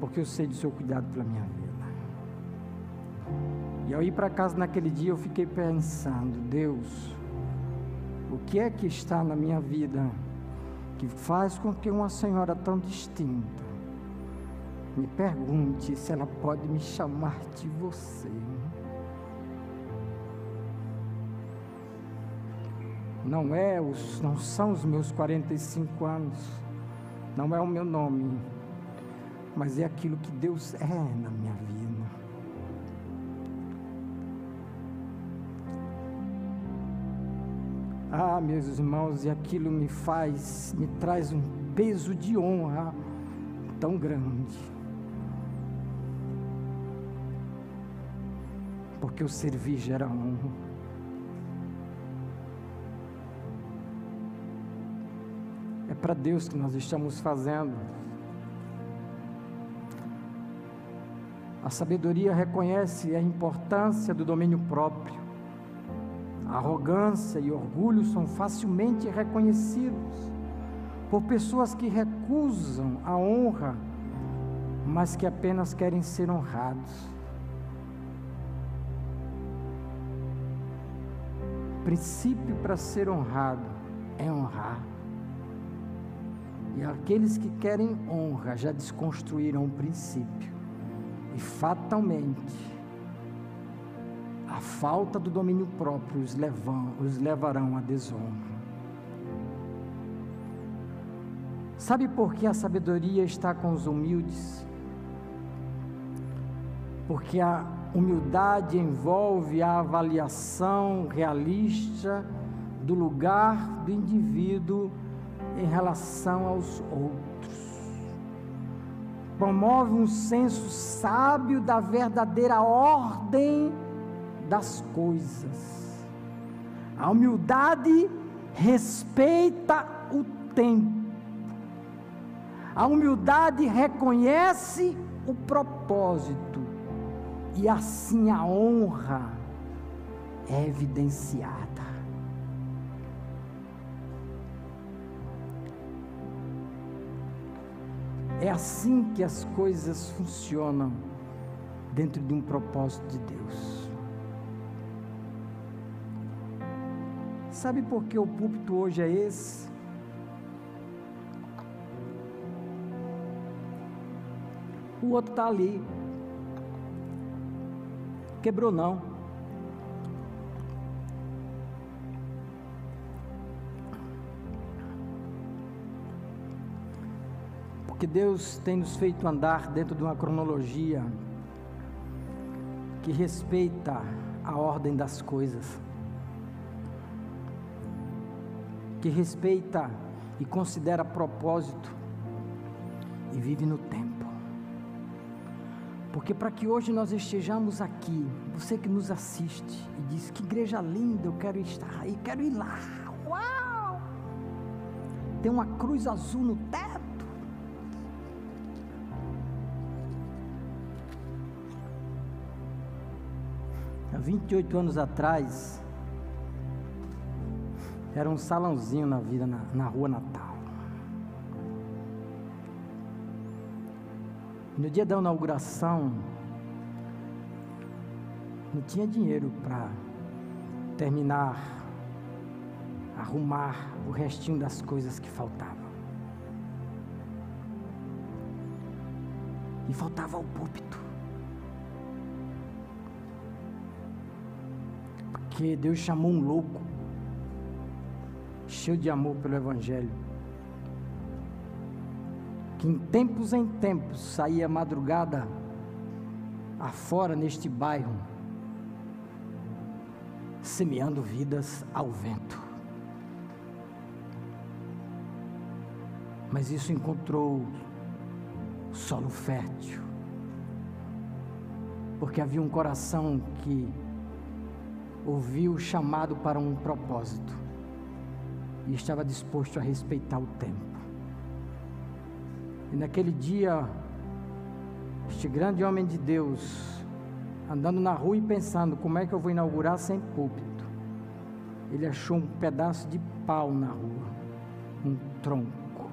porque eu sei do seu cuidado pela minha vida. E ao ir para casa naquele dia, eu fiquei pensando: Deus, o que é que está na minha vida que faz com que uma senhora tão distinta me pergunte se ela pode me chamar de você? Não é os, não são os meus 45 anos, não é o meu nome, mas é aquilo que Deus é na minha Ah, meus irmãos, e aquilo me faz, me traz um peso de honra tão grande. Porque o servir gera honra. É para Deus que nós estamos fazendo. A sabedoria reconhece a importância do domínio próprio arrogância e orgulho são facilmente reconhecidos por pessoas que recusam a honra, mas que apenas querem ser honrados. O princípio para ser honrado é honrar. E aqueles que querem honra já desconstruíram o princípio. E fatalmente falta do domínio próprio os, levam, os levarão à desonra. Sabe por que a sabedoria está com os humildes? Porque a humildade envolve a avaliação realista do lugar do indivíduo em relação aos outros. Promove um senso sábio da verdadeira ordem das coisas. A humildade respeita o tempo. A humildade reconhece o propósito e assim a honra é evidenciada. É assim que as coisas funcionam dentro de um propósito de Deus. Sabe por que o púlpito hoje é esse? O outro está ali. Quebrou não. Porque Deus tem nos feito andar dentro de uma cronologia que respeita a ordem das coisas. Que respeita e considera propósito e vive no tempo. Porque para que hoje nós estejamos aqui, você que nos assiste e diz que igreja linda, eu quero estar aí, quero ir lá. Uau! Tem uma cruz azul no teto. Há 28 anos atrás, era um salãozinho na vida, na, na rua Natal. No dia da inauguração, não tinha dinheiro para terminar, arrumar o restinho das coisas que faltavam. E faltava o púlpito. Porque Deus chamou um louco cheio de amor pelo Evangelho, que em tempos em tempos saía madrugada afora neste bairro, semeando vidas ao vento. Mas isso encontrou solo fértil. Porque havia um coração que ouviu o chamado para um propósito e estava disposto a respeitar o tempo. E naquele dia, este grande homem de Deus, andando na rua e pensando: como é que eu vou inaugurar sem púlpito? Ele achou um pedaço de pau na rua, um tronco.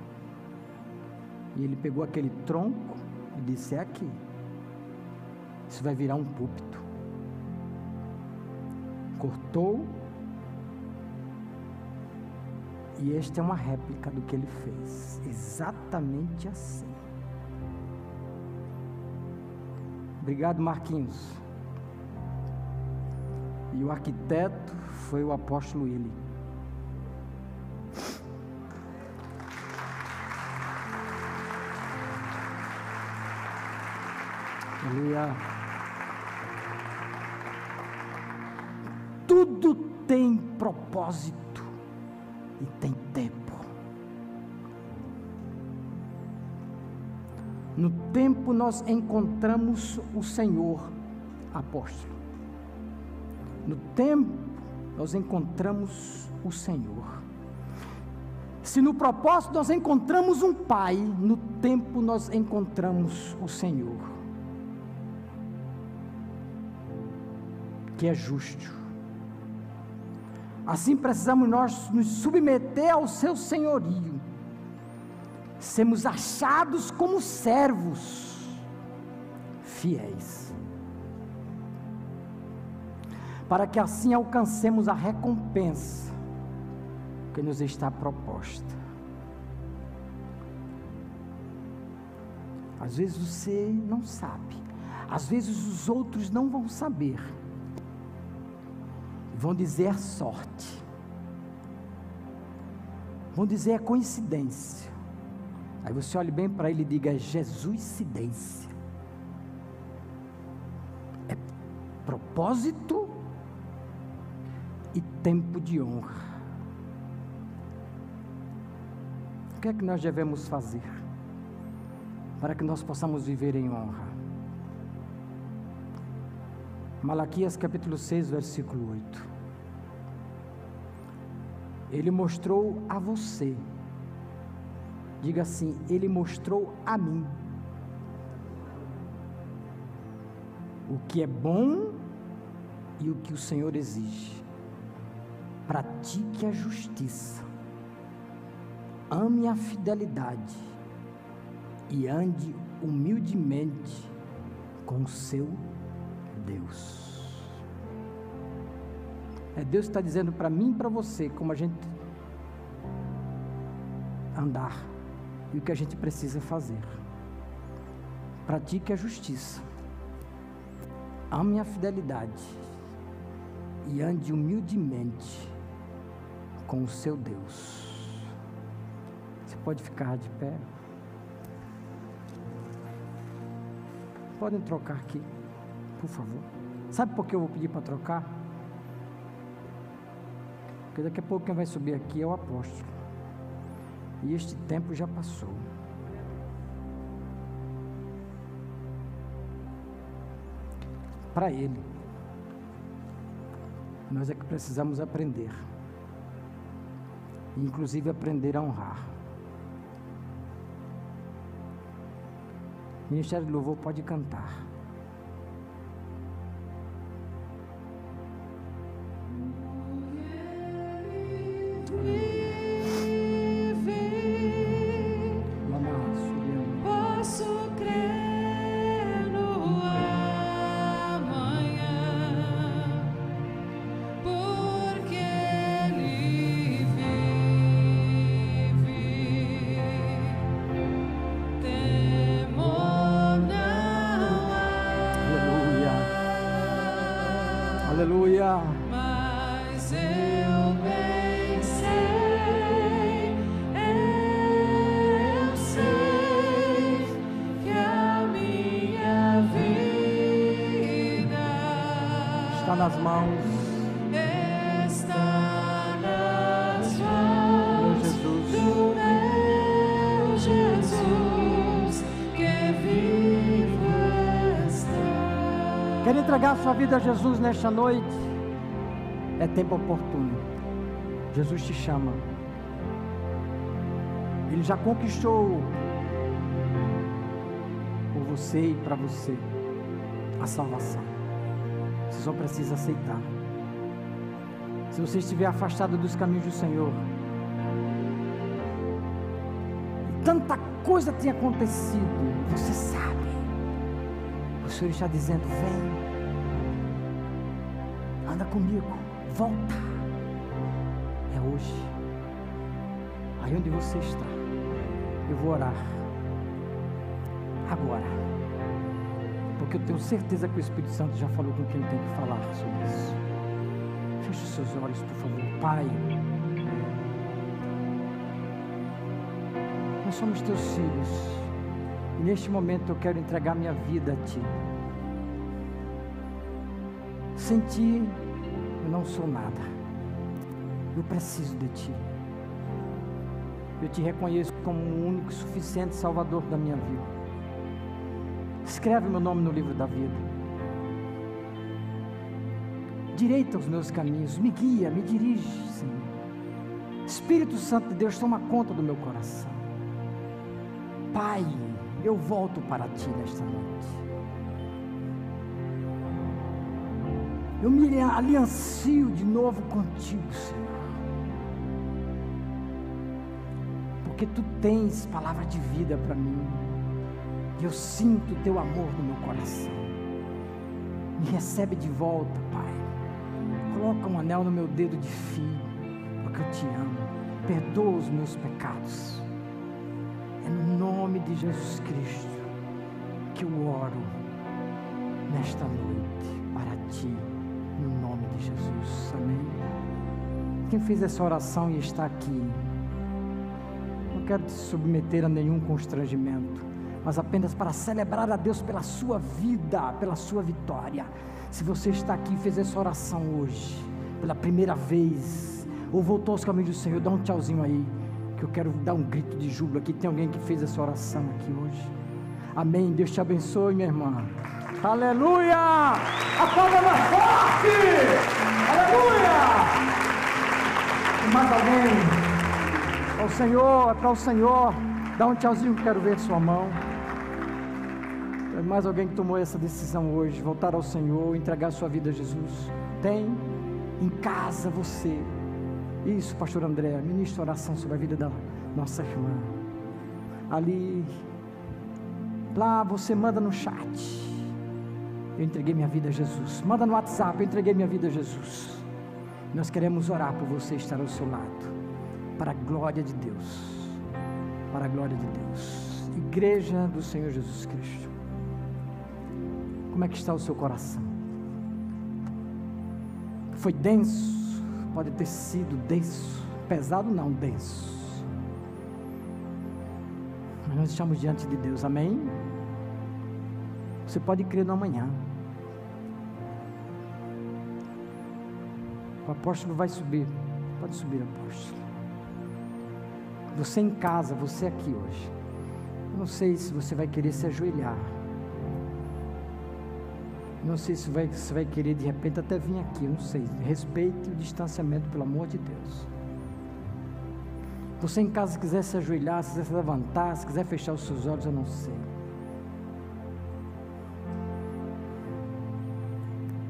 E ele pegou aquele tronco e disse: É aqui. Isso vai virar um púlpito. Cortou. E esta é uma réplica do que ele fez. Exatamente assim. Obrigado, Marquinhos. E o arquiteto foi o apóstolo Willi. Aleluia. Tudo tem propósito e tem tempo. No tempo nós encontramos o Senhor, apóstolo. No tempo nós encontramos o Senhor. Se no propósito nós encontramos um Pai, no tempo nós encontramos o Senhor. que é justo. Assim precisamos nós nos submeter ao seu senhorio, sermos achados como servos fiéis, para que assim alcancemos a recompensa que nos está proposta. Às vezes você não sabe, às vezes os outros não vão saber vão dizer sorte, vão dizer coincidência. Aí você olhe bem para ele e diga: Jesuscidência. É propósito e tempo de honra. O que é que nós devemos fazer para que nós possamos viver em honra? Malaquias capítulo 6, versículo 8. Ele mostrou a você. Diga assim: Ele mostrou a mim. O que é bom e o que o Senhor exige. Pratique a justiça. Ame a fidelidade. E ande humildemente com o seu Deus. É Deus que está dizendo para mim e para você como a gente andar e o que a gente precisa fazer. Pratique a justiça, ame a fidelidade e ande humildemente com o seu Deus. Você pode ficar de pé. Podem trocar aqui, por favor. Sabe por que eu vou pedir para trocar? Porque daqui a pouco quem vai subir aqui é o apóstolo. E este tempo já passou. Para ele, nós é que precisamos aprender. Inclusive aprender a honrar. Ministério de Louvor pode cantar. Entregar sua vida a Jesus nesta noite, é tempo oportuno. Jesus te chama. Ele já conquistou por você e para você a salvação. Você só precisa aceitar. Se você estiver afastado dos caminhos do Senhor, tanta coisa tem acontecido, você sabe. O Senhor está dizendo: vem, comigo, volta. É hoje. Aí onde você está, eu vou orar. Agora. Porque eu tenho certeza que o Espírito Santo já falou com quem tem que falar sobre isso. Feche os seus olhos, por favor. Pai. Nós somos teus filhos. E neste momento eu quero entregar minha vida a Ti. Sem Ti eu não sou nada. Eu preciso de Ti. Eu te reconheço como o único e suficiente Salvador da minha vida. Escreve meu nome no livro da vida. Direita os meus caminhos, me guia, me dirige, Senhor. Espírito Santo de Deus, toma conta do meu coração. Pai, eu volto para ti nesta noite. Eu me aliancio de novo contigo, Senhor. Porque tu tens palavra de vida para mim. E eu sinto o teu amor no meu coração. Me recebe de volta, Pai. Coloca um anel no meu dedo de filho, porque eu te amo. Perdoa os meus pecados. É no nome de Jesus Cristo que eu oro nesta noite para ti, no nome de Jesus. Amém. Quem fez essa oração e está aqui, não quero te submeter a nenhum constrangimento, mas apenas para celebrar a Deus pela sua vida, pela sua vitória. Se você está aqui e fez essa oração hoje, pela primeira vez, ou voltou aos caminhos do Senhor, dá um tchauzinho aí que eu quero dar um grito de júbilo aqui. Tem alguém que fez essa oração aqui hoje. Amém. Deus te abençoe, minha irmã. Aleluia! A palma mais forte! Aleluia! mais alguém? Ao Senhor, para o Senhor. Dá um tchauzinho que quero ver sua mão. Tem mais alguém que tomou essa decisão hoje, voltar ao Senhor, entregar sua vida a Jesus? Tem em casa você isso, pastor André, ministra oração sobre a vida da nossa irmã. Ali, lá você manda no chat. Eu entreguei minha vida a Jesus. Manda no WhatsApp, eu entreguei minha vida a Jesus. Nós queremos orar por você estar ao seu lado. Para a glória de Deus. Para a glória de Deus. Igreja do Senhor Jesus Cristo. Como é que está o seu coração? Foi denso? Pode ter sido denso, pesado não, denso. Mas nós estamos diante de Deus, amém? Você pode crer no amanhã. O apóstolo vai subir. Pode subir, apóstolo. Você em casa, você aqui hoje. Não sei se você vai querer se ajoelhar. Não sei se vai, você vai querer de repente até vir aqui, não sei. Respeite o distanciamento, pelo amor de Deus. Você em casa, se quiser se ajoelhar, se quiser se levantar, se quiser fechar os seus olhos, eu não sei.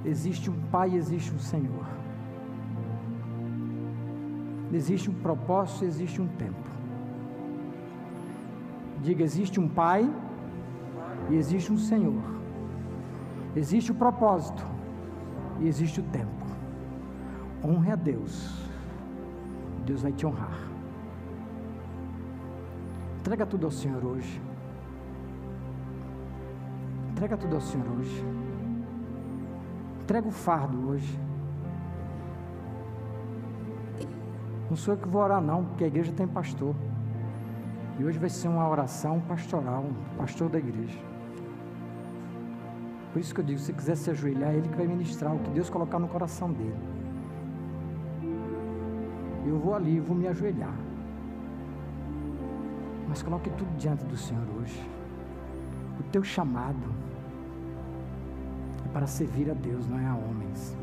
Existe um Pai, existe um Senhor. Existe um propósito, existe um tempo. Diga: existe um Pai e existe um Senhor. Existe o propósito e existe o tempo. Honre a Deus. Deus vai te honrar. Entrega tudo ao Senhor hoje. Entrega tudo ao Senhor hoje. Entrega o fardo hoje. Não sou eu que vou orar, não, porque a igreja tem pastor. E hoje vai ser uma oração pastoral, pastor da igreja. Por isso que eu digo, se quiser se ajoelhar, é Ele que vai ministrar o que Deus colocar no coração dele. Eu vou ali, vou me ajoelhar. Mas coloque tudo diante do Senhor hoje. O teu chamado. É para servir a Deus, não é a homens.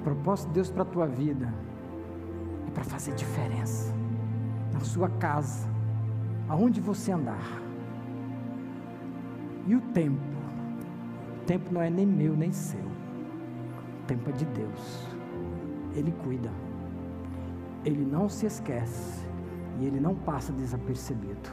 O propósito de Deus para a tua vida para fazer diferença na sua casa, aonde você andar. E o tempo? O tempo não é nem meu nem seu. O tempo é de Deus. Ele cuida. Ele não se esquece. E ele não passa desapercebido.